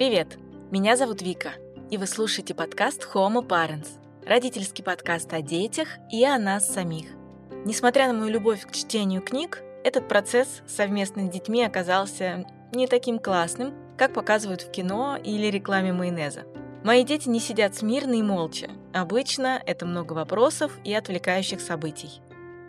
Привет! Меня зовут Вика, и вы слушаете подкаст Homo Parents, родительский подкаст о детях и о нас самих. Несмотря на мою любовь к чтению книг, этот процесс совместно с детьми оказался не таким классным, как показывают в кино или рекламе майонеза. Мои дети не сидят смирно и молча. Обычно это много вопросов и отвлекающих событий.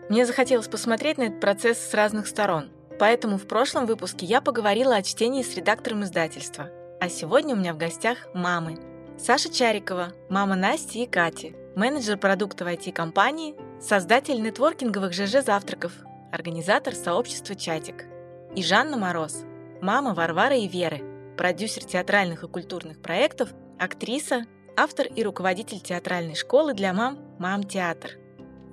Мне захотелось посмотреть на этот процесс с разных сторон, поэтому в прошлом выпуске я поговорила о чтении с редактором издательства. А сегодня у меня в гостях мамы. Саша Чарикова, мама Насти и Кати, менеджер продуктов IT-компании, создатель нетворкинговых ЖЖ завтраков, организатор сообщества «Чатик». И Жанна Мороз, мама Варвары и Веры, продюсер театральных и культурных проектов, актриса, автор и руководитель театральной школы для мам «Мам-театр».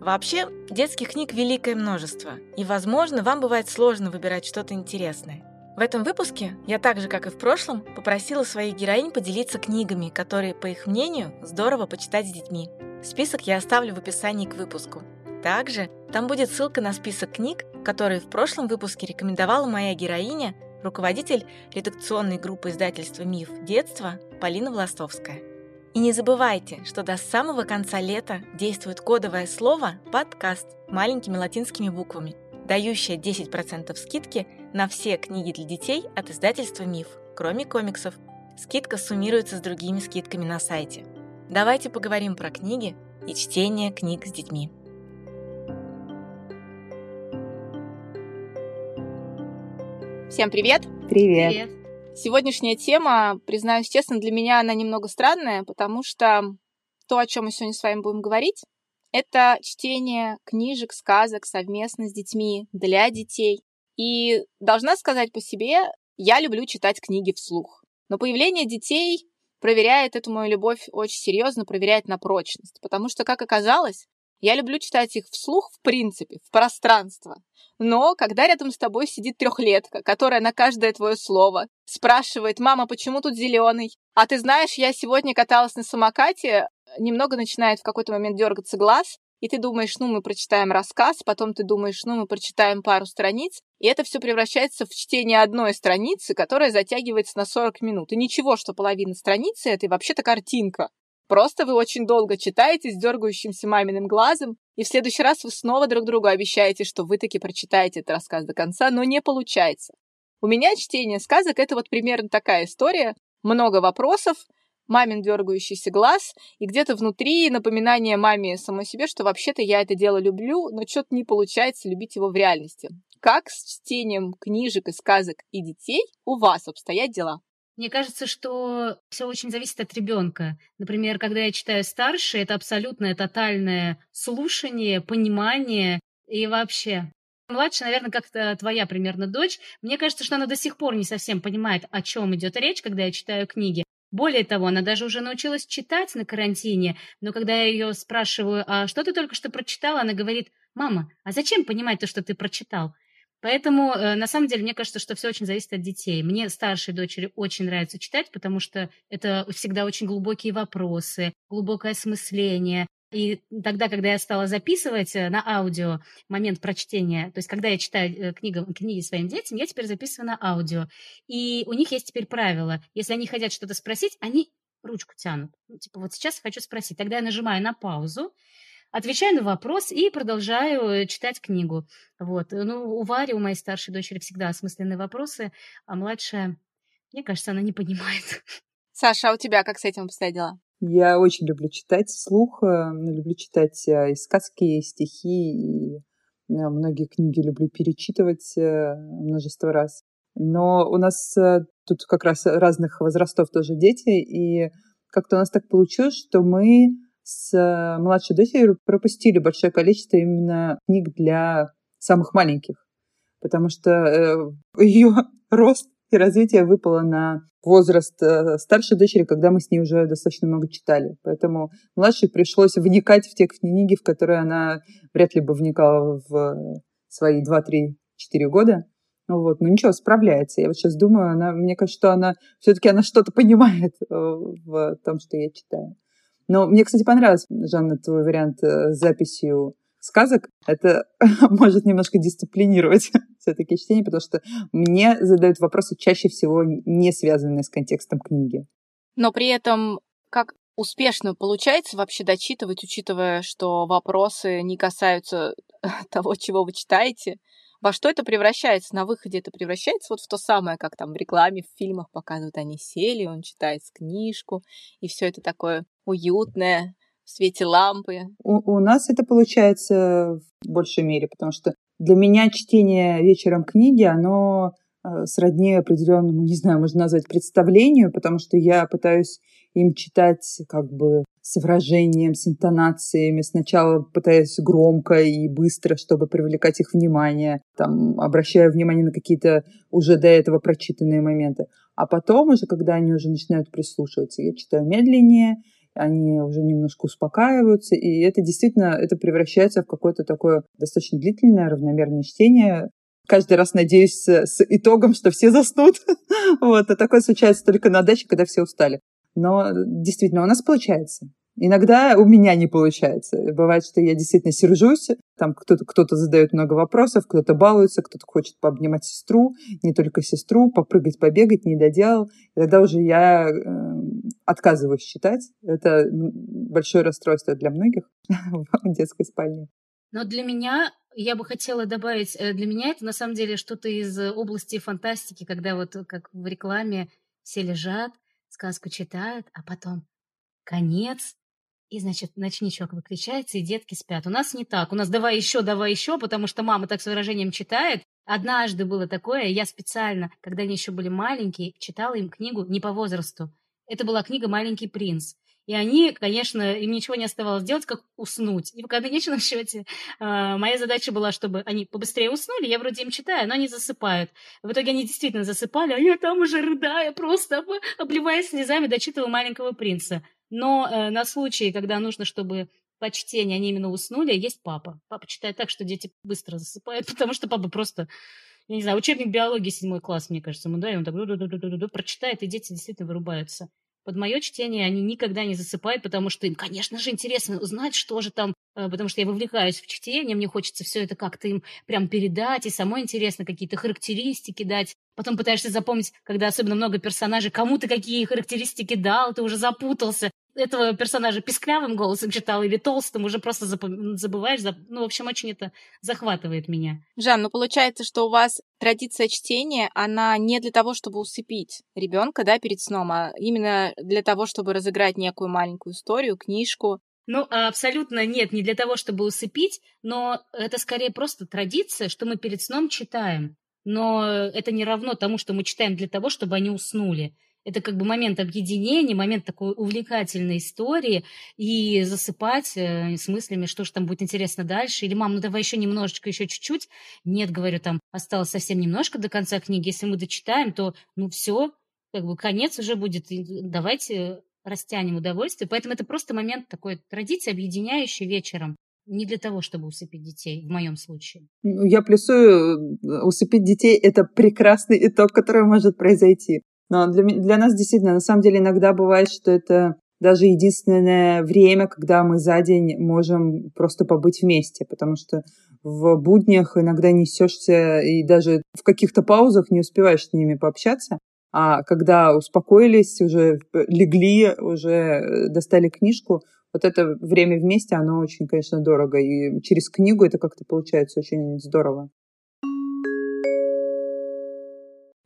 Вообще, детских книг великое множество, и, возможно, вам бывает сложно выбирать что-то интересное. В этом выпуске я так же, как и в прошлом, попросила своих героинь поделиться книгами, которые, по их мнению, здорово почитать с детьми. Список я оставлю в описании к выпуску. Также там будет ссылка на список книг, которые в прошлом выпуске рекомендовала моя героиня, руководитель редакционной группы издательства «Миф. Детство» Полина Властовская. И не забывайте, что до самого конца лета действует кодовое слово «подкаст» маленькими латинскими буквами, дающее 10% скидки на все книги для детей от издательства «Миф», кроме комиксов. Скидка суммируется с другими скидками на сайте. Давайте поговорим про книги и чтение книг с детьми. Всем привет! Привет! Привет! Сегодняшняя тема, признаюсь честно, для меня она немного странная, потому что то, о чем мы сегодня с вами будем говорить, это чтение книжек, сказок совместно с детьми, для детей. И должна сказать по себе, я люблю читать книги вслух. Но появление детей проверяет эту мою любовь очень серьезно, проверяет на прочность. Потому что, как оказалось, я люблю читать их вслух, в принципе, в пространство. Но когда рядом с тобой сидит трехлетка, которая на каждое твое слово спрашивает, мама, почему тут зеленый? А ты знаешь, я сегодня каталась на самокате, немного начинает в какой-то момент дергаться глаз, и ты думаешь, ну, мы прочитаем рассказ, потом ты думаешь, ну, мы прочитаем пару страниц, и это все превращается в чтение одной страницы, которая затягивается на 40 минут. И ничего, что половина страницы — это вообще-то картинка. Просто вы очень долго читаете с дергающимся маминым глазом, и в следующий раз вы снова друг другу обещаете, что вы таки прочитаете этот рассказ до конца, но не получается. У меня чтение сказок — это вот примерно такая история. Много вопросов, мамин дергающийся глаз, и где-то внутри напоминание маме самой себе, что вообще-то я это дело люблю, но что-то не получается любить его в реальности. Как с чтением книжек и сказок и детей у вас обстоят дела? Мне кажется, что все очень зависит от ребенка. Например, когда я читаю старше, это абсолютное тотальное слушание, понимание и вообще. Младше, наверное, как-то твоя примерно дочь. Мне кажется, что она до сих пор не совсем понимает, о чем идет речь, когда я читаю книги. Более того, она даже уже научилась читать на карантине, но когда я ее спрашиваю, а что ты только что прочитала, она говорит, мама, а зачем понимать то, что ты прочитал? Поэтому, э, на самом деле, мне кажется, что все очень зависит от детей. Мне старшей дочери очень нравится читать, потому что это всегда очень глубокие вопросы, глубокое осмысление. И тогда, когда я стала записывать э, на аудио момент прочтения, то есть когда я читаю э, книгу, книги своим детям, я теперь записываю на аудио. И у них есть теперь правило. Если они хотят что-то спросить, они ручку тянут. Ну, типа, вот сейчас хочу спросить. Тогда я нажимаю на паузу, отвечаю на вопрос и продолжаю э, читать книгу. Вот. Ну, у Вари, у моей старшей дочери всегда осмысленные вопросы, а младшая, мне кажется, она не понимает. Саша, а у тебя как с этим обстоят дела? Я очень люблю читать вслух, э, люблю читать э, и сказки, и стихи, и многие книги люблю перечитывать множество раз. Но у нас тут как раз разных возрастов тоже дети, и как-то у нас так получилось, что мы с э, младшей дочерью пропустили большое количество именно книг для самых маленьких, потому что э, ее рост и развитие выпало на возраст э, старшей дочери, когда мы с ней уже достаточно много читали. Поэтому младшей пришлось вникать в те книги, в которые она вряд ли бы вникала в свои 2-3-4 года. Ну вот, ну ничего, справляется. Я вот сейчас думаю, она, мне кажется, что она все-таки она что-то понимает в том, что я читаю. Но мне, кстати, понравился, Жанна, твой вариант э, с записью сказок, это может немножко дисциплинировать все-таки чтение, потому что мне задают вопросы чаще всего не связанные с контекстом книги. Но при этом как успешно получается вообще дочитывать, учитывая, что вопросы не касаются того, чего вы читаете? Во что это превращается? На выходе это превращается вот в то самое, как там в рекламе, в фильмах показывают, они сели, он читает книжку, и все это такое уютное, в свете лампы. У, у нас это получается в большей мере, потому что для меня чтение вечером книги, оно э, сродни определенному, не знаю, можно назвать представлению, потому что я пытаюсь им читать как бы с выражением, с интонациями. Сначала пытаясь громко и быстро, чтобы привлекать их внимание, там, обращая внимание на какие-то уже до этого прочитанные моменты. А потом уже, когда они уже начинают прислушиваться, я читаю медленнее, они уже немножко успокаиваются, и это действительно, это превращается в какое-то такое достаточно длительное, равномерное чтение, каждый раз надеюсь с, итогом, что все заснут. вот, а такое случается только на даче, когда все устали. Но действительно, у нас получается. Иногда у меня не получается. Бывает, что я действительно сержусь, там кто-то кто задает много вопросов, кто-то балуется, кто-то хочет пообнимать сестру, не только сестру, попрыгать, побегать, не доделал. И тогда уже я э, отказываюсь читать. Это большое расстройство для многих в детской спальне. Но для меня, я бы хотела добавить, э, для меня это на самом деле что-то из области фантастики, когда вот как в рекламе все лежат, сказку читают, а потом конец, и, значит, ночничок выключается, и детки спят. У нас не так. У нас давай еще, давай еще, потому что мама так с выражением читает. Однажды было такое, я специально, когда они еще были маленькие, читала им книгу не по возрасту. Это была книга «Маленький принц». И они, конечно, им ничего не оставалось делать, как уснуть. И в конечном счете э, моя задача была, чтобы они побыстрее уснули. Я вроде им читаю, но они засыпают. В итоге они действительно засыпали, а я там уже рыдая, просто обливаясь слезами, дочитывала «Маленького принца». Но э, на случай, когда нужно, чтобы по чтению они именно уснули, есть папа. Папа читает так, что дети быстро засыпают, потому что папа просто я не знаю, учебник биологии седьмой класс, мне кажется, ему, да, и он так прочитает, и дети действительно вырубаются под мое чтение они никогда не засыпают, потому что им, конечно же, интересно узнать, что же там, э, потому что я вовлекаюсь в чтение, мне хочется все это как-то им прям передать, и самой интересно какие-то характеристики дать. Потом пытаешься запомнить, когда особенно много персонажей, кому ты какие характеристики дал, ты уже запутался этого персонажа писклявым голосом читал или толстым, уже просто забываешь. Ну, в общем, очень это захватывает меня. Жан, ну получается, что у вас традиция чтения, она не для того, чтобы усыпить ребенка, да, перед сном, а именно для того, чтобы разыграть некую маленькую историю, книжку. Ну, абсолютно нет, не для того, чтобы усыпить, но это скорее просто традиция, что мы перед сном читаем. Но это не равно тому, что мы читаем для того, чтобы они уснули это как бы момент объединения, момент такой увлекательной истории, и засыпать э, с мыслями, что же там будет интересно дальше. Или, мам, ну давай еще немножечко, еще чуть-чуть. Нет, говорю, там осталось совсем немножко до конца книги. Если мы дочитаем, то, ну все, как бы конец уже будет. Давайте растянем удовольствие. Поэтому это просто момент такой традиции, объединяющий вечером. Не для того, чтобы усыпить детей, в моем случае. Ну, я плюсую, э, усыпить детей – это прекрасный итог, который может произойти. Но для, для нас действительно, на самом деле, иногда бывает, что это даже единственное время, когда мы за день можем просто побыть вместе, потому что в буднях иногда несешься и даже в каких-то паузах не успеваешь с ними пообщаться. А когда успокоились, уже легли, уже достали книжку, вот это время вместе, оно очень, конечно, дорого. И через книгу это как-то получается очень здорово.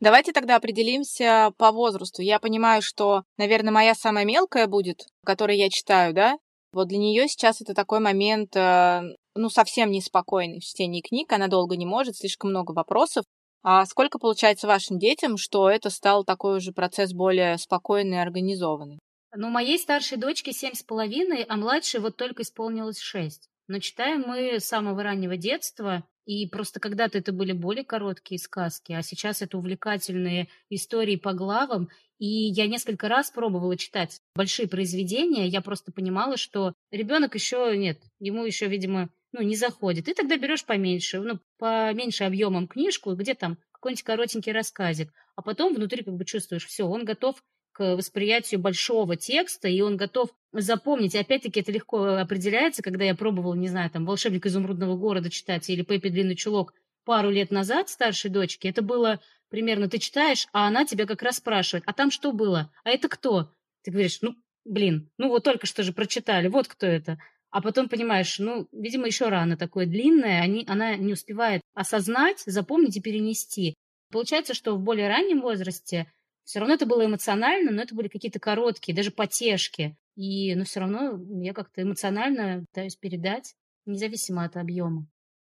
Давайте тогда определимся по возрасту. Я понимаю, что, наверное, моя самая мелкая будет, которую я читаю, да? Вот для нее сейчас это такой момент, э, ну, совсем неспокойный в чтении книг. Она долго не может, слишком много вопросов. А сколько получается вашим детям, что это стал такой уже процесс более спокойный и организованный? Ну, моей старшей дочке семь с половиной, а младшей вот только исполнилось шесть. Но читаем мы с самого раннего детства, и просто когда-то это были более короткие сказки, а сейчас это увлекательные истории по главам. И я несколько раз пробовала читать большие произведения, я просто понимала, что ребенок еще нет, ему еще, видимо, ну, не заходит. И тогда берешь поменьше, ну, поменьше объемом книжку, где там какой-нибудь коротенький рассказик, а потом внутри как бы чувствуешь, все, он готов к восприятию большого текста, и он готов запомнить. Опять-таки это легко определяется, когда я пробовала, не знаю, там «Волшебник изумрудного города» читать или «Пеппи длинный чулок» пару лет назад старшей дочке. Это было примерно ты читаешь, а она тебя как раз спрашивает, а там что было? А это кто? Ты говоришь, ну, блин, ну вот только что же прочитали, вот кто это. А потом понимаешь, ну, видимо, еще рано такое длинное, они, она не успевает осознать, запомнить и перенести. Получается, что в более раннем возрасте все равно это было эмоционально, но это были какие-то короткие, даже потешки. И, но все равно я как-то эмоционально пытаюсь передать, независимо от объема.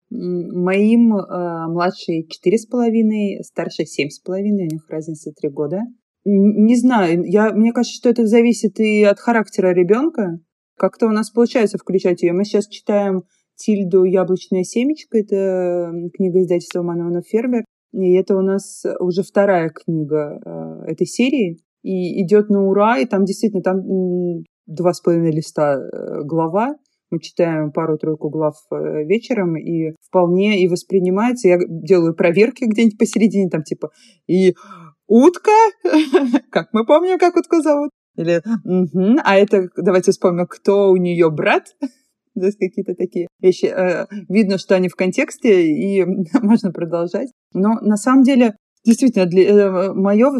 Моим э, младшей четыре с половиной, старшей семь с половиной, у них разница три года. Не знаю, я, мне кажется, что это зависит и от характера ребенка. Как-то у нас получается включать ее. Мы сейчас читаем Тильду «Яблочная семечко». Это книга издательства Манона Фербер. И это у нас уже вторая книга э, этой серии. И идет на ура, и там действительно там два с половиной листа э, глава. Мы читаем пару-тройку глав э, вечером, и вполне и воспринимается. Я делаю проверки где-нибудь посередине, там типа и утка, как мы помним, как утку зовут, или, угу. а это, давайте вспомним, кто у нее брат. То есть какие-то такие вещи. Э, видно, что они в контексте, и можно продолжать. Но на самом деле, действительно, для, э, мое,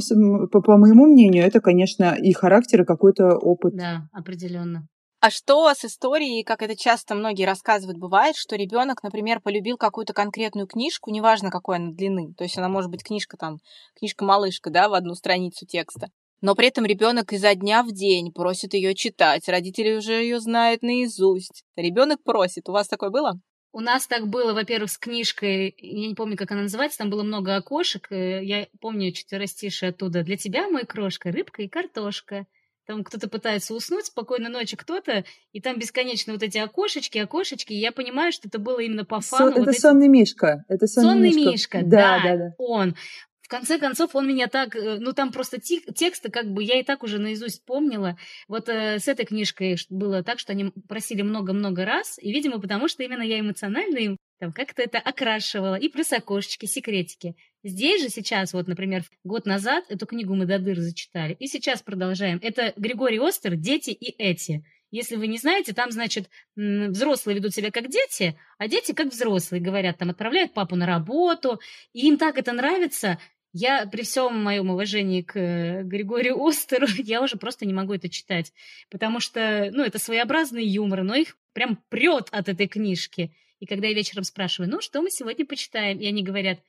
по, по моему мнению, это, конечно, и характер, и какой-то опыт. Да, определенно. А что с историей, как это часто многие рассказывают, бывает, что ребенок, например, полюбил какую-то конкретную книжку, неважно какой она длины, то есть она может быть книжка там, книжка-малышка, да, в одну страницу текста, но при этом ребенок изо дня в день просит ее читать, родители уже ее знают наизусть. Ребенок просит. У вас такое было? У нас так было, во-первых, с книжкой, я не помню, как она называется, там было много окошек, э, я помню четверостишие оттуда. «Для тебя, мой крошка, рыбка и картошка». Там кто-то пытается уснуть, спокойной ночи кто-то, и там бесконечно вот эти окошечки, окошечки, и я понимаю, что это было именно по фану. это вот сонный эти... мишка. Это сонный, сонный мишка. мишка. Да, да, да. Он конце концов, он меня так, э, ну там просто тексты, как бы я и так уже наизусть помнила. Вот э, с этой книжкой было так, что они просили много-много раз, и, видимо, потому что именно я эмоционально им там как-то это окрашивала, и плюс окошечки, секретики. Здесь же сейчас, вот, например, год назад эту книгу мы до дыр зачитали, и сейчас продолжаем. Это Григорий Остер «Дети и эти». Если вы не знаете, там, значит, взрослые ведут себя как дети, а дети как взрослые, говорят, там отправляют папу на работу, и им так это нравится, я при всем моем уважении к э, Григорию Остеру, я уже просто не могу это читать, потому что, ну, это своеобразный юмор, но их прям прет от этой книжки. И когда я вечером спрашиваю, ну, что мы сегодня почитаем, и они говорят,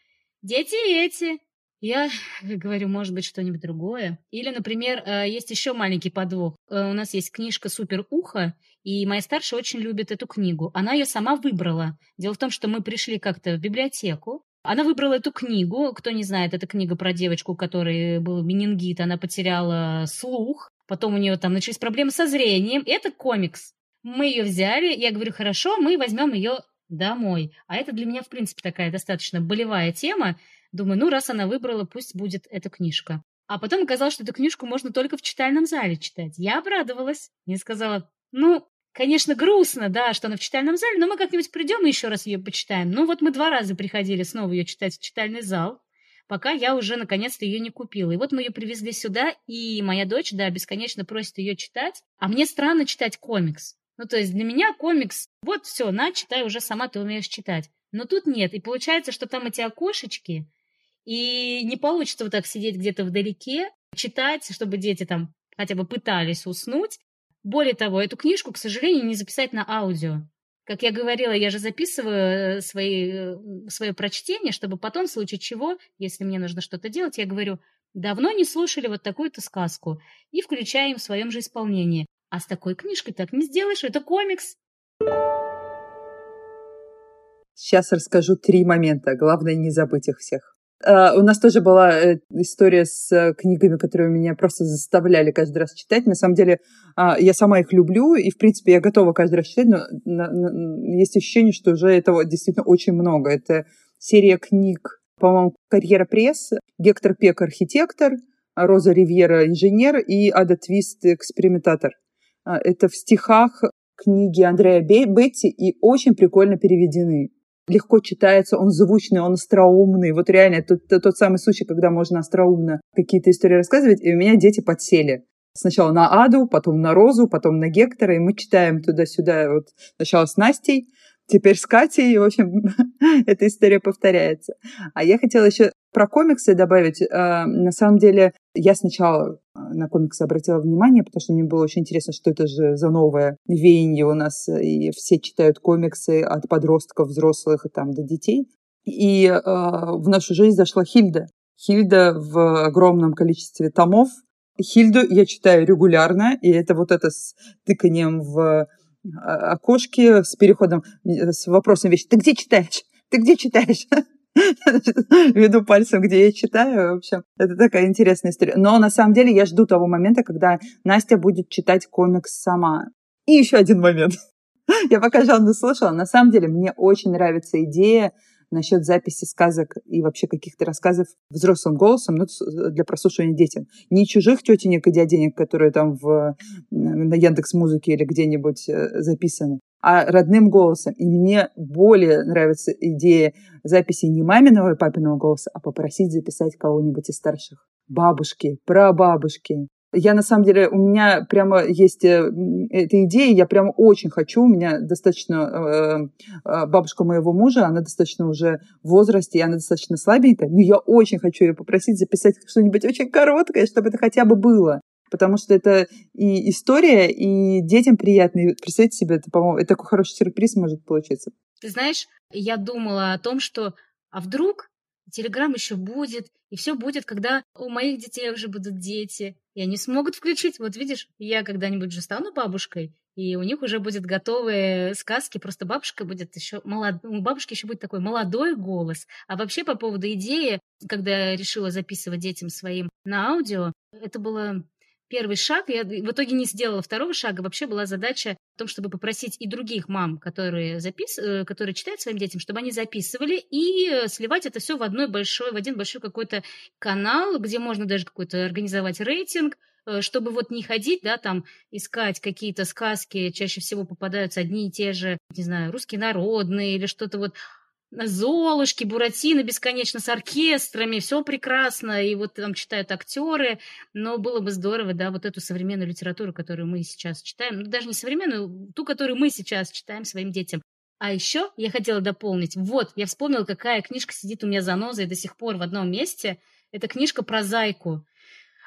дети эти. Я говорю, может быть, что-нибудь другое. Или, например, э, есть еще маленький подвох. Э, у нас есть книжка «Супер ухо», и моя старшая очень любит эту книгу. Она ее сама выбрала. Дело в том, что мы пришли как-то в библиотеку, она выбрала эту книгу. Кто не знает, это книга про девочку, которой был менингит, она потеряла слух. Потом у нее там начались проблемы со зрением. Это комикс. Мы ее взяли, я говорю, хорошо, мы возьмем ее домой. А это для меня, в принципе, такая достаточно болевая тема. Думаю, ну, раз она выбрала, пусть будет эта книжка. А потом оказалось, что эту книжку можно только в читальном зале читать. Я обрадовалась. Я сказала, ну, Конечно, грустно, да, что она в читальном зале, но мы как-нибудь придем и еще раз ее почитаем. Ну вот мы два раза приходили снова ее читать в читальный зал, пока я уже наконец-то ее не купила. И вот мы ее привезли сюда, и моя дочь, да, бесконечно просит ее читать. А мне странно читать комикс. Ну, то есть для меня комикс, вот все, на, читай, уже сама ты умеешь читать. Но тут нет. И получается, что там эти окошечки, и не получится вот так сидеть где-то вдалеке, читать, чтобы дети там хотя бы пытались уснуть, более того, эту книжку, к сожалению, не записать на аудио. Как я говорила, я же записываю э, свои, э, свое прочтение, чтобы потом, в случае чего, если мне нужно что-то делать, я говорю, давно не слушали вот такую-то сказку, и включаем в своем же исполнении. А с такой книжкой так не сделаешь, это комикс. Сейчас расскажу три момента. Главное не забыть их всех. Uh, у нас тоже была uh, история с uh, книгами, которые меня просто заставляли каждый раз читать. На самом деле, я сама их люблю, и, в принципе, я готова каждый раз читать, но есть ощущение, что уже этого действительно очень много. Это серия книг, по-моему, «Карьера пресс», Гектор Пек – архитектор, Роза Ривьера – инженер и Ада Твист – экспериментатор. Это в стихах книги Андрея Бетти и очень прикольно переведены. Легко читается, он звучный, он остроумный. Вот реально, это тот, тот самый случай, когда можно остроумно какие-то истории рассказывать, и у меня дети подсели. Сначала на Аду, потом на Розу, потом на Гектора, и мы читаем туда-сюда. Вот сначала с Настей, теперь с Катей, и, в общем, эта история повторяется. А я хотела еще про комиксы добавить. А, на самом деле, я сначала а, на комиксы обратила внимание, потому что мне было очень интересно, что это же за новое веяние у нас, и все читают комиксы от подростков, взрослых и там до детей. И э, в нашу жизнь зашла Хильда. Хильда в огромном количестве томов. Хильду я читаю регулярно, и это вот это с тыканием в окошке с переходом, с вопросом вещи. Ты где читаешь? Ты где читаешь? веду пальцем, где я читаю. В общем, это такая интересная история. Но на самом деле я жду того момента, когда Настя будет читать комикс сама. И еще один момент. я пока Жанну слушала. На самом деле мне очень нравится идея насчет записи сказок и вообще каких-то рассказов взрослым голосом ну, для прослушивания детям. Не чужих тетенек и дяденек, которые там в, на Яндекс Музыке или где-нибудь э, записаны, а родным голосом. И мне более нравится идея записи не маминого и папиного голоса, а попросить записать кого-нибудь из старших. Бабушки, прабабушки, я на самом деле, у меня прямо есть э, эта идея, я прямо очень хочу, у меня достаточно, э, э, бабушка моего мужа, она достаточно уже в возрасте, и она достаточно слабенькая, но я очень хочу ее попросить записать что-нибудь очень короткое, чтобы это хотя бы было потому что это и история, и детям приятно. И представьте себе, это, по-моему, это такой хороший сюрприз может получиться. Ты знаешь, я думала о том, что а вдруг Телеграм еще будет, и все будет, когда у моих детей уже будут дети, и они смогут включить. Вот видишь, я когда-нибудь же стану бабушкой, и у них уже будет готовые сказки, просто бабушка будет еще молод... у бабушки еще будет такой молодой голос. А вообще по поводу идеи, когда я решила записывать детям своим на аудио, это было первый шаг. Я в итоге не сделала второго шага. Вообще была задача в том, чтобы попросить и других мам, которые, запис... Э, которые читают своим детям, чтобы они записывали и э, сливать это все в одной большой, в один большой какой-то канал, где можно даже какой-то организовать рейтинг, э, чтобы вот не ходить, да, там искать какие-то сказки, чаще всего попадаются одни и те же, не знаю, русские народные или что-то вот Золушки, Буратино бесконечно с оркестрами, все прекрасно, и вот там читают актеры, но было бы здорово, да, вот эту современную литературу, которую мы сейчас читаем, ну, даже не современную, ту, которую мы сейчас читаем своим детям. А еще я хотела дополнить, вот, я вспомнила, какая книжка сидит у меня за нозой до сих пор в одном месте, это книжка про зайку.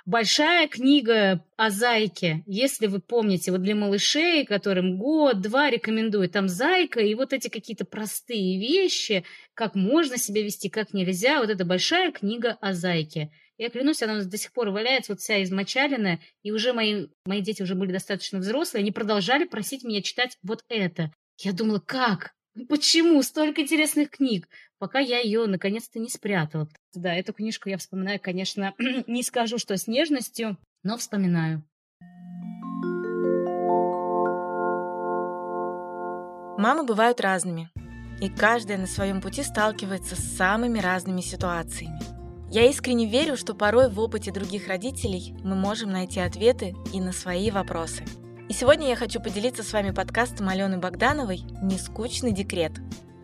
Большая книга о зайке, если вы помните, вот для малышей, которым год-два рекомендую, там зайка и вот эти какие-то простые вещи, как можно себя вести, как нельзя, вот эта большая книга о зайке. Я клянусь, она до сих пор валяется вот вся измочаленная, и уже мои, мои дети уже были достаточно взрослые, они продолжали просить меня читать вот это. Я думала, как? Почему столько интересных книг? Пока я ее наконец-то не спрятала. Да, эту книжку я вспоминаю, конечно, не скажу, что с нежностью, но вспоминаю. Мамы бывают разными, и каждая на своем пути сталкивается с самыми разными ситуациями. Я искренне верю, что порой в опыте других родителей мы можем найти ответы и на свои вопросы – и сегодня я хочу поделиться с вами подкастом Алены Богдановой «Нескучный декрет».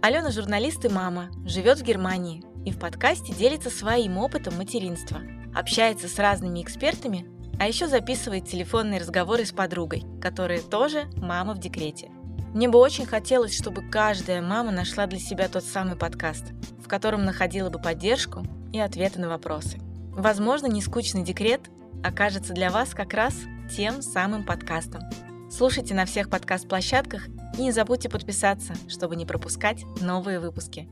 Алена журналист и мама, живет в Германии и в подкасте делится своим опытом материнства, общается с разными экспертами, а еще записывает телефонные разговоры с подругой, которая тоже мама в декрете. Мне бы очень хотелось, чтобы каждая мама нашла для себя тот самый подкаст, в котором находила бы поддержку и ответы на вопросы. Возможно, нескучный декрет окажется для вас как раз тем самым подкастом. Слушайте на всех подкаст-площадках и не забудьте подписаться, чтобы не пропускать новые выпуски.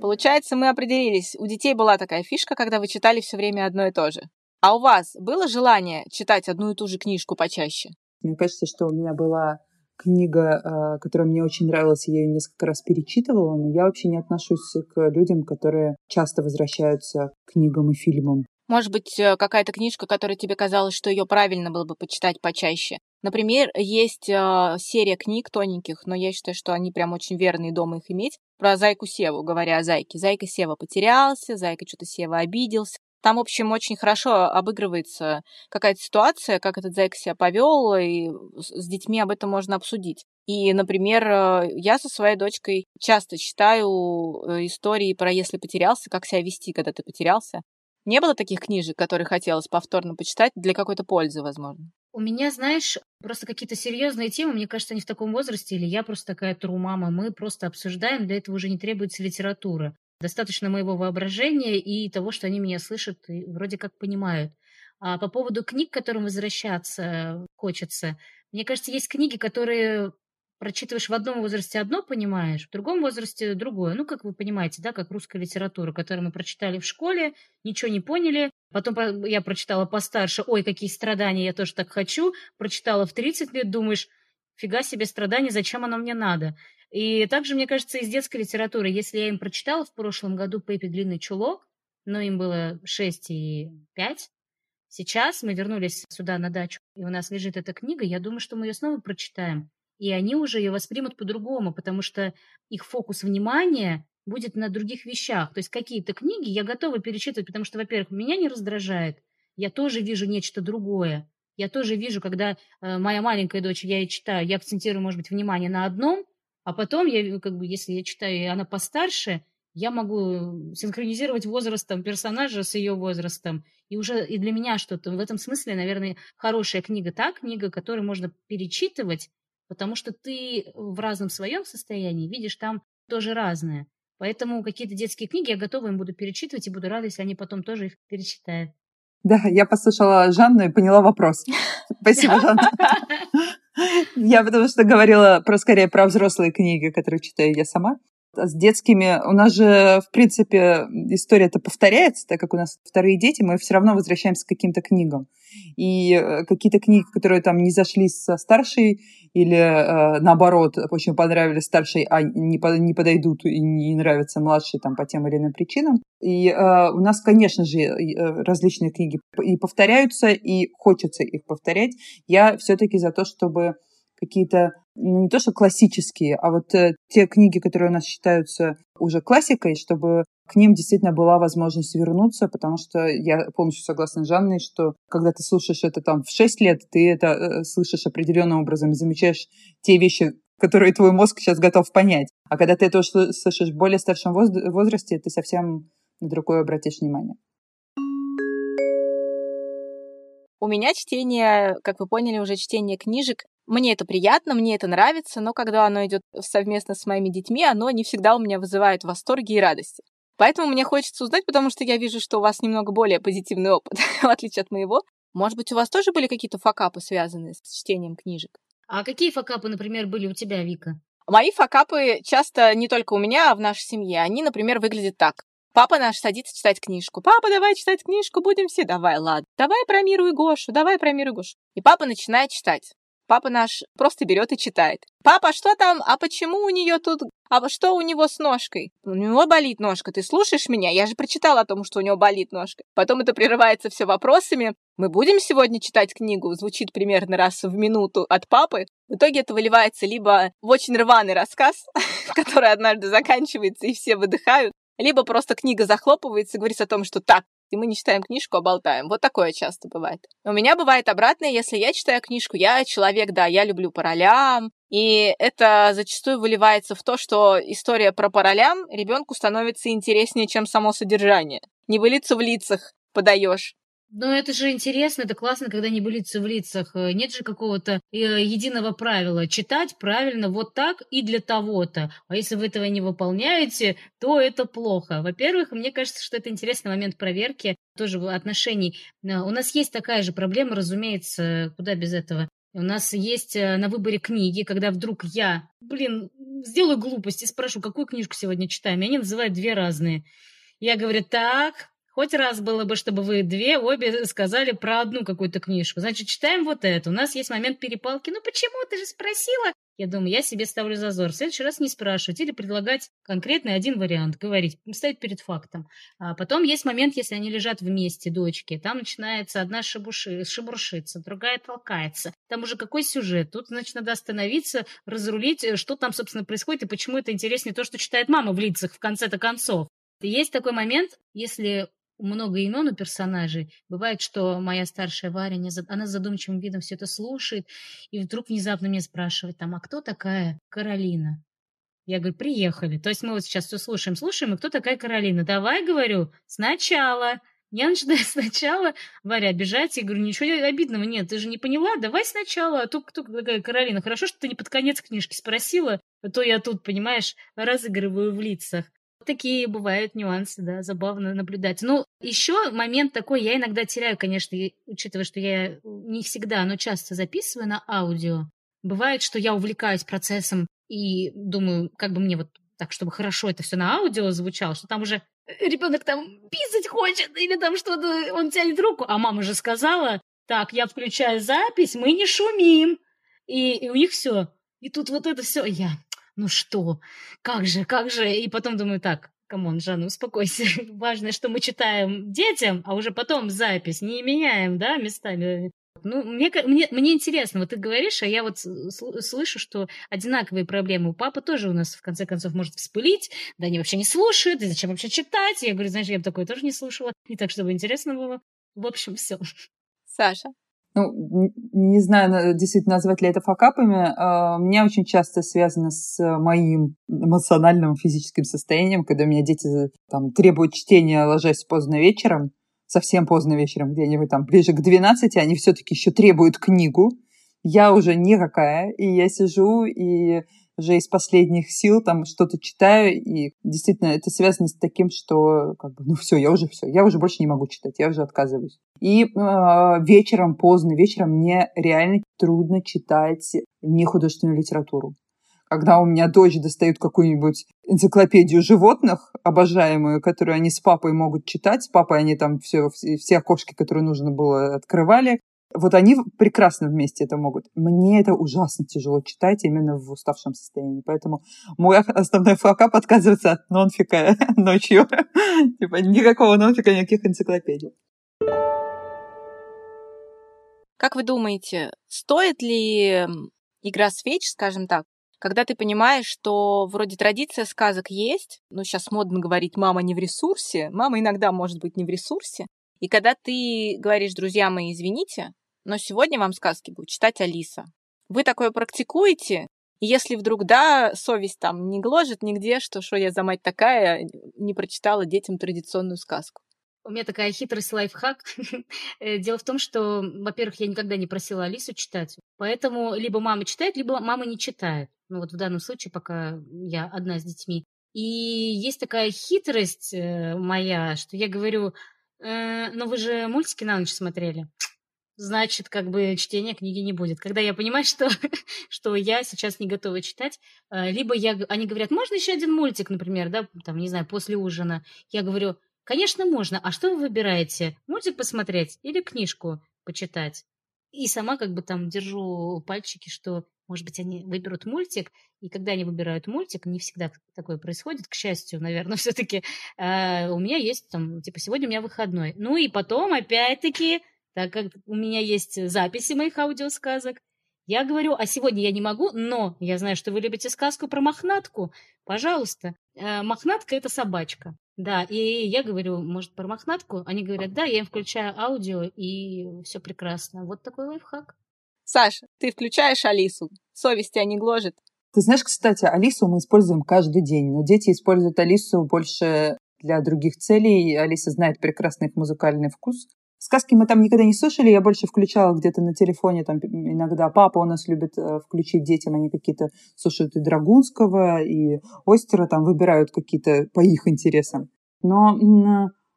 Получается, мы определились. У детей была такая фишка, когда вы читали все время одно и то же. А у вас было желание читать одну и ту же книжку почаще? Мне кажется, что у меня была книга, а, которая мне очень нравилась, я ее несколько раз перечитывала, но я вообще не отношусь к людям, которые часто возвращаются к книгам и фильмам. Может быть, э, какая-то книжка, которая тебе казалось, что ее правильно было бы почитать почаще. Например, есть э, серия книг тоненьких, но я считаю, что они прям очень верные дома их иметь, про Зайку Севу, говоря о Зайке. Зайка Сева потерялся, Зайка что-то Сева обиделся. Там, в общем, очень хорошо обыгрывается какая-то ситуация, как этот зайка себя повел, и с детьми об этом можно обсудить. И, например, э, я со своей дочкой часто читаю э, истории про «если потерялся», как себя вести, когда ты потерялся. Не было таких книжек, которые хотелось повторно почитать для какой-то пользы, возможно? У меня, знаешь, просто какие-то серьезные темы, мне кажется, они в таком возрасте, или я просто такая тру-мама, мы просто обсуждаем, для этого уже не требуется литература. Достаточно моего воображения и того, что они меня слышат и вроде как понимают. А по поводу книг, к которым возвращаться хочется, мне кажется, есть книги, которые прочитываешь в одном возрасте одно, понимаешь, в другом возрасте другое. Ну, как вы понимаете, да, как русская литература, которую мы прочитали в школе, ничего не поняли. Потом я прочитала постарше, ой, какие страдания, я тоже так хочу. Прочитала в 30 лет, думаешь, фига себе страдания, зачем оно мне надо? И также, мне кажется, из детской литературы, если я им прочитала в прошлом году «Пеппи длинный чулок», но им было 6 и 5, сейчас мы вернулись сюда на дачу, и у нас лежит эта книга, я думаю, что мы ее снова прочитаем. И они уже ее воспримут по-другому, потому что их фокус внимания будет на других вещах. То есть какие-то книги я готова перечитывать, потому что, во-первых, меня не раздражает, я тоже вижу нечто другое. Я тоже вижу, когда э, моя маленькая дочь, я ей читаю, я акцентирую, может быть, внимание на одном, а потом, я, как бы, если я читаю, и она постарше, я могу синхронизировать возраст там, персонажа с ее возрастом. И уже и для меня что-то в этом смысле, наверное, хорошая книга та книга, которую можно перечитывать, потому что ты в разном своем состоянии видишь там тоже разное. Поэтому какие-то детские книги я готова им буду перечитывать и буду рада, если они потом тоже их перечитают. Да, я послушала Жанну и поняла вопрос. Спасибо, Жанна. Я потому что говорила про скорее про взрослые книги, которые читаю я сама. А с детскими у нас же, в принципе, история-то повторяется, так как у нас вторые дети, мы все равно возвращаемся к каким-то книгам. И э, какие-то книги, которые там не зашли со старшей, или э, наоборот, очень понравились старшей, а не, по, не подойдут и не нравятся младшей там по тем или иным причинам. И э, у нас, конечно же, э, различные книги и повторяются, и хочется их повторять. Я все-таки за то, чтобы какие-то ну, не то что классические, а вот э, те книги, которые у нас считаются уже классикой, чтобы к ним действительно была возможность вернуться, потому что я полностью согласна с Жанной, что когда ты слушаешь это там в 6 лет, ты это э, слышишь определенным образом замечаешь те вещи, которые твой мозг сейчас готов понять. А когда ты это слышишь в более старшем возрасте, ты совсем на другое обратишь внимание. У меня чтение, как вы поняли, уже чтение книжек мне это приятно, мне это нравится, но когда оно идет совместно с моими детьми, оно не всегда у меня вызывает восторги и радости. Поэтому мне хочется узнать, потому что я вижу, что у вас немного более позитивный опыт, в отличие от моего. Может быть, у вас тоже были какие-то факапы, связанные с чтением книжек? А какие факапы, например, были у тебя, Вика? Мои факапы часто не только у меня, а в нашей семье. Они, например, выглядят так. Папа наш садится читать книжку. Папа, давай читать книжку, будем все. Давай, ладно. Давай про миру и Гошу, давай про миру и Гошу. И папа начинает читать. Папа наш просто берет и читает. Папа, что там? А почему у нее тут? А что у него с ножкой? У него болит ножка. Ты слушаешь меня? Я же прочитала о том, что у него болит ножка. Потом это прерывается все вопросами. Мы будем сегодня читать книгу? Звучит примерно раз в минуту от папы. В итоге это выливается либо в очень рваный рассказ, который однажды заканчивается и все выдыхают, либо просто книга захлопывается и говорится о том, что так, и мы не читаем книжку, а болтаем. Вот такое часто бывает. У меня бывает обратное, если я читаю книжку, я человек, да, я люблю по ролям, и это зачастую выливается в то, что история про по ролям ребенку становится интереснее, чем само содержание. Не вылиться в лицах подаешь. Но это же интересно, это классно, когда не былится в лицах. Э, нет же какого-то э, единого правила. Читать правильно вот так и для того-то. А если вы этого не выполняете, то это плохо. Во-первых, мне кажется, что это интересный момент проверки тоже отношений. Э, у нас есть такая же проблема, разумеется, куда без этого. У нас есть на выборе книги, когда вдруг я, блин, сделаю глупость и спрошу, какую книжку сегодня читаем. И они называют две разные. Я говорю, так, Хоть раз было бы, чтобы вы две, обе сказали про одну какую-то книжку. Значит, читаем вот эту. У нас есть момент перепалки. Ну почему? Ты же спросила. Я думаю, я себе ставлю зазор. В следующий раз не спрашивать или предлагать конкретный один вариант, говорить, ставить перед фактом. А потом есть момент, если они лежат вместе, дочки. Там начинается одна шебуши, шебуршится, другая толкается. Там уже какой сюжет? Тут, значит, надо остановиться, разрулить, э, что там, собственно, происходит и почему это интереснее то, что читает мама в лицах в конце-то концов. Есть такой момент, если много имен у персонажей. Бывает, что моя старшая Варя, она с задумчивым видом все это слушает, и вдруг внезапно мне спрашивает, там, а кто такая Каролина? Я говорю, приехали. То есть мы вот сейчас все слушаем, слушаем, и кто такая Каролина? Давай, говорю, сначала. Я начинаю сначала, Варя, обижать. Я говорю, ничего обидного нет, ты же не поняла, давай сначала. А то кто такая Каролина? Хорошо, что ты не под конец книжки спросила, а то я тут, понимаешь, разыгрываю в лицах. Такие бывают нюансы, да, забавно наблюдать. Ну, еще момент такой, я иногда теряю, конечно, учитывая, что я не всегда, но часто записываю на аудио. Бывает, что я увлекаюсь процессом и думаю, как бы мне вот так, чтобы хорошо это все на аудио звучало, что там уже ребенок там писать хочет или там что-то, он тянет руку, а мама же сказала, так, я включаю запись, мы не шумим. И, и у них все. И тут вот это все, я, ну что, как же, как же. И потом думаю, так, come on, Жанна, успокойся. Важно, что мы читаем детям, а уже потом запись не меняем, да, местами. Ну, мне, мне, мне интересно, вот ты говоришь, а я вот слышу, что одинаковые проблемы. У папы тоже у нас, в конце концов, может вспылить, да они вообще не слушают, и зачем вообще читать? Я говорю, знаешь, я бы такое тоже не слушала, не так, чтобы интересно было. В общем, все. Саша? Ну, не знаю, действительно, назвать ли это факапами. А, меня очень часто связано с моим эмоциональным физическим состоянием, когда у меня дети там, требуют чтения, ложась поздно вечером, совсем поздно вечером, где-нибудь там ближе к 12, они все-таки еще требуют книгу. Я уже никакая, и я сижу и уже из последних сил там что-то читаю, и действительно это связано с таким, что как бы, ну все, я уже все, я уже больше не могу читать, я уже отказываюсь. И э, вечером, поздно вечером мне реально трудно читать нехудожественную литературу. Когда у меня дочь достают какую-нибудь энциклопедию животных, обожаемую, которую они с папой могут читать, с папой они там все, все окошки, которые нужно было, открывали, вот они прекрасно вместе это могут. Мне это ужасно тяжело читать именно в уставшем состоянии. Поэтому мой основной факап отказывается от нонфика ночью. Типа никакого нонфика, никаких энциклопедий. Как вы думаете, стоит ли игра свеч, скажем так, когда ты понимаешь, что вроде традиция сказок есть, ну сейчас модно говорить «мама не в ресурсе», мама иногда может быть не в ресурсе, и когда ты говоришь, друзья мои, извините, но сегодня вам сказки будет читать Алиса. Вы такое практикуете? Если вдруг, да, совесть там не гложет нигде, что что я за мать такая, не прочитала детям традиционную сказку. У меня такая хитрость лайфхак. Э, дело в том, что, во-первых, я никогда не просила Алису читать. Поэтому либо мама читает, либо мама не читает. Ну вот в данном случае, пока я одна с детьми. И есть такая хитрость э, моя, что я говорю, э, ну вы же мультики на ночь смотрели значит, как бы чтения книги не будет. Когда я понимаю, что, что я сейчас не готова читать, э, либо я, они говорят, можно еще один мультик, например, да, там, не знаю, после ужина. Я говорю, конечно, можно. А что вы выбираете? Мультик посмотреть или книжку почитать? И сама как бы там держу пальчики, что, может быть, они выберут мультик, и когда они выбирают мультик, не всегда такое происходит, к счастью, наверное, все-таки э, у меня есть там, типа, сегодня у меня выходной. Ну и потом, опять-таки, так как у меня есть записи моих аудиосказок. Я говорю, а сегодня я не могу, но я знаю, что вы любите сказку про мохнатку. Пожалуйста. Э, мохнатка — это собачка. Да, и я говорю, может, про мохнатку? Они говорят, да, я им включаю аудио, и все прекрасно. Вот такой лайфхак. Саша, ты включаешь Алису? Совесть тебя не гложет? Ты знаешь, кстати, Алису мы используем каждый день, но дети используют Алису больше для других целей. Алиса знает прекрасный их музыкальный вкус. Сказки мы там никогда не слышали, я больше включала где-то на телефоне, там иногда папа у нас любит э, включить детям, они какие-то слушают и Драгунского, и Остера, там выбирают какие-то по их интересам. Но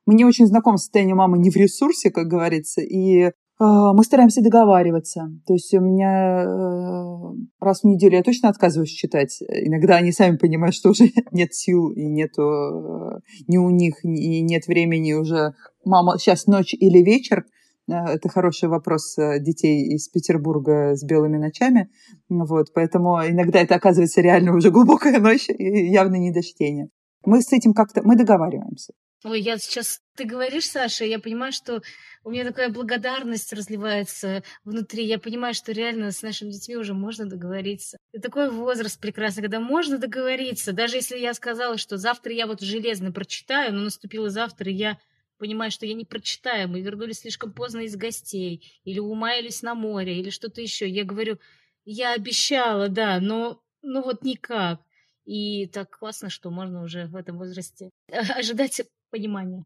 мне очень знакомо состояние мамы не в ресурсе, как говорится, и мы стараемся договариваться. То есть у меня э, раз в неделю я точно отказываюсь читать. Иногда они сами понимают, что уже нет сил и нету э, ни у них, и нет времени уже. Мама, сейчас ночь или вечер? Э, это хороший вопрос детей из Петербурга с белыми ночами. Вот, поэтому иногда это оказывается реально уже глубокая ночь и явно не до чтения. Мы с этим как-то, мы договариваемся. Ой, я сейчас, ты говоришь, Саша, я понимаю, что у меня такая благодарность разливается внутри. Я понимаю, что реально с нашими детьми уже можно договориться. Это такой возраст прекрасный, когда можно договориться. Даже если я сказала, что завтра я вот железно прочитаю, но наступило завтра, и я понимаю, что я не прочитаю, мы вернулись слишком поздно из гостей, или умаялись на море, или что-то еще. Я говорю, я обещала, да, но ну вот никак. И так классно, что можно уже в этом возрасте ожидать понимания.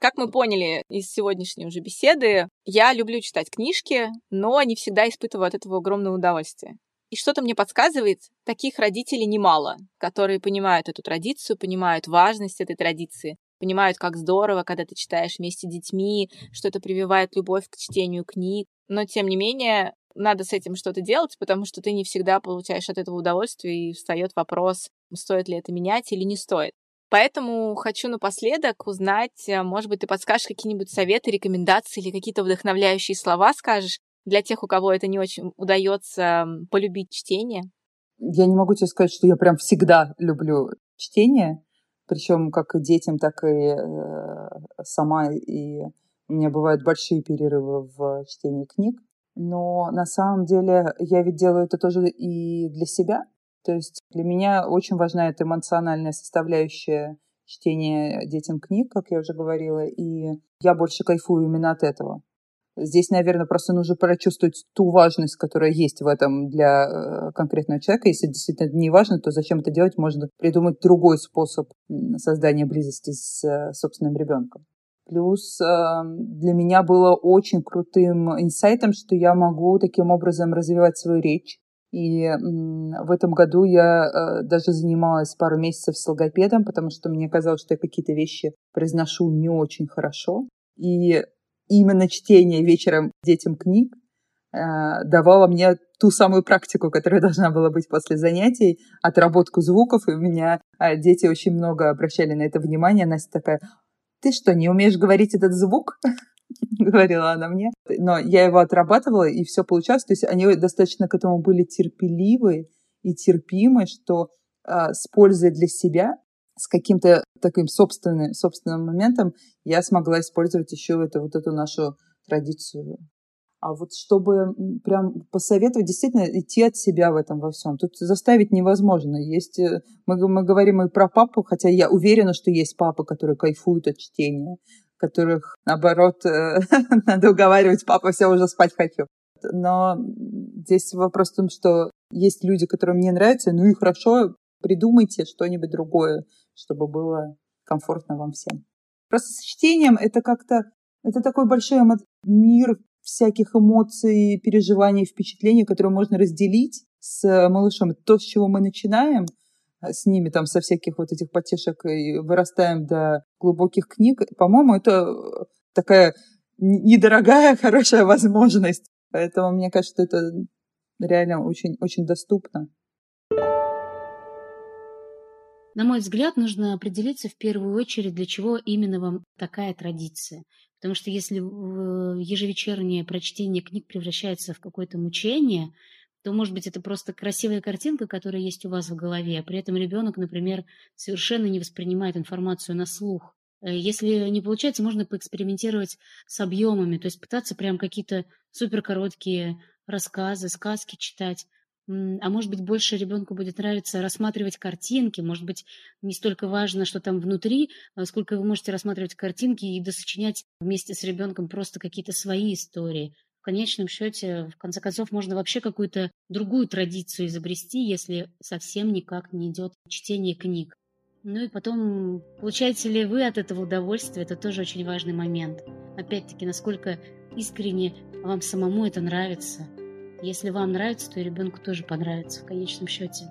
Как мы поняли из сегодняшней уже беседы, я люблю читать книжки, но не всегда испытываю от этого огромное удовольствие. И что-то мне подсказывает, таких родителей немало, которые понимают эту традицию, понимают важность этой традиции, понимают, как здорово, когда ты читаешь вместе с детьми, что это прививает любовь к чтению книг. Но, тем не менее, надо с этим что-то делать, потому что ты не всегда получаешь от этого удовольствие, и встает вопрос, стоит ли это менять или не стоит. Поэтому хочу напоследок узнать, э, может быть, ты подскажешь какие-нибудь советы, рекомендации или какие-то вдохновляющие слова скажешь для тех, у кого это не очень удается полюбить чтение? Я не могу тебе сказать, что я прям всегда люблю чтение, причем как и детям, так и э, сама. И у меня бывают большие перерывы в чтении книг. Но на самом деле я ведь делаю это тоже и для себя, то есть для меня очень важна эта эмоциональная составляющая чтения детям книг, как я уже говорила, и я больше кайфую именно от этого. Здесь, наверное, просто нужно прочувствовать ту важность, которая есть в этом для э, конкретного человека. Если действительно это не важно, то зачем это делать? Можно придумать другой способ создания близости с э, собственным ребенком. Плюс э, для меня было очень крутым инсайтом, что я могу таким образом развивать свою речь, и в этом году я э, даже занималась пару месяцев с логопедом, потому что мне казалось, что я какие-то вещи произношу не очень хорошо. И именно чтение вечером детям книг э, давало мне ту самую практику, которая должна была быть после занятий, отработку звуков. И у меня э, дети очень много обращали на это внимание. Настя такая, ты что, не умеешь говорить этот звук? говорила она мне. Но я его отрабатывала, и все получалось. То есть они достаточно к этому были терпеливы и терпимы, что а, с пользой для себя, с каким-то таким собственным, собственным моментом я смогла использовать еще это, вот эту нашу традицию. А вот чтобы прям посоветовать, действительно идти от себя в этом во всем. Тут заставить невозможно. Есть, э, мы, мы говорим и про папу, хотя я уверена, что есть папы, которые кайфуют от чтения которых, наоборот, э, надо уговаривать, папа, все, уже спать хочу. Но здесь вопрос в том, что есть люди, которым не нравится, ну и хорошо, придумайте что-нибудь другое, чтобы было комфортно вам всем. Просто с чтением это как-то, это такой большой мир всяких эмоций, переживаний, впечатлений, которые можно разделить с малышом. То, с чего мы начинаем – Э, с ними там со всяких вот этих потешек и вырастаем до глубоких книг. По-моему, это э, такая недорогая, хорошая возможность. Поэтому мне кажется, это реально очень, очень доступно. На мой взгляд, нужно определиться в первую очередь, для чего именно вам такая традиция. Потому что если ежевечернее прочтение книг превращается в какое-то мучение, то, может быть, это просто красивая картинка, которая есть у вас в голове, а при этом ребенок, например, совершенно не воспринимает информацию на слух. Э, если не получается, можно поэкспериментировать с объемами, то есть пытаться прям какие-то суперкороткие рассказы, сказки читать. А может быть, больше ребенку будет нравиться рассматривать картинки. Может быть, не столько важно, что там внутри, а сколько вы можете рассматривать картинки и досочинять вместе с ребенком просто какие-то свои истории в конечном счете, в конце концов, можно вообще какую-то другую традицию изобрести, если совсем никак не идет чтение книг. Ну и потом, получаете ли вы от этого удовольствие, это тоже очень важный момент. Опять-таки, насколько искренне вам самому это нравится. Если вам нравится, то и ребенку тоже понравится в конечном счете.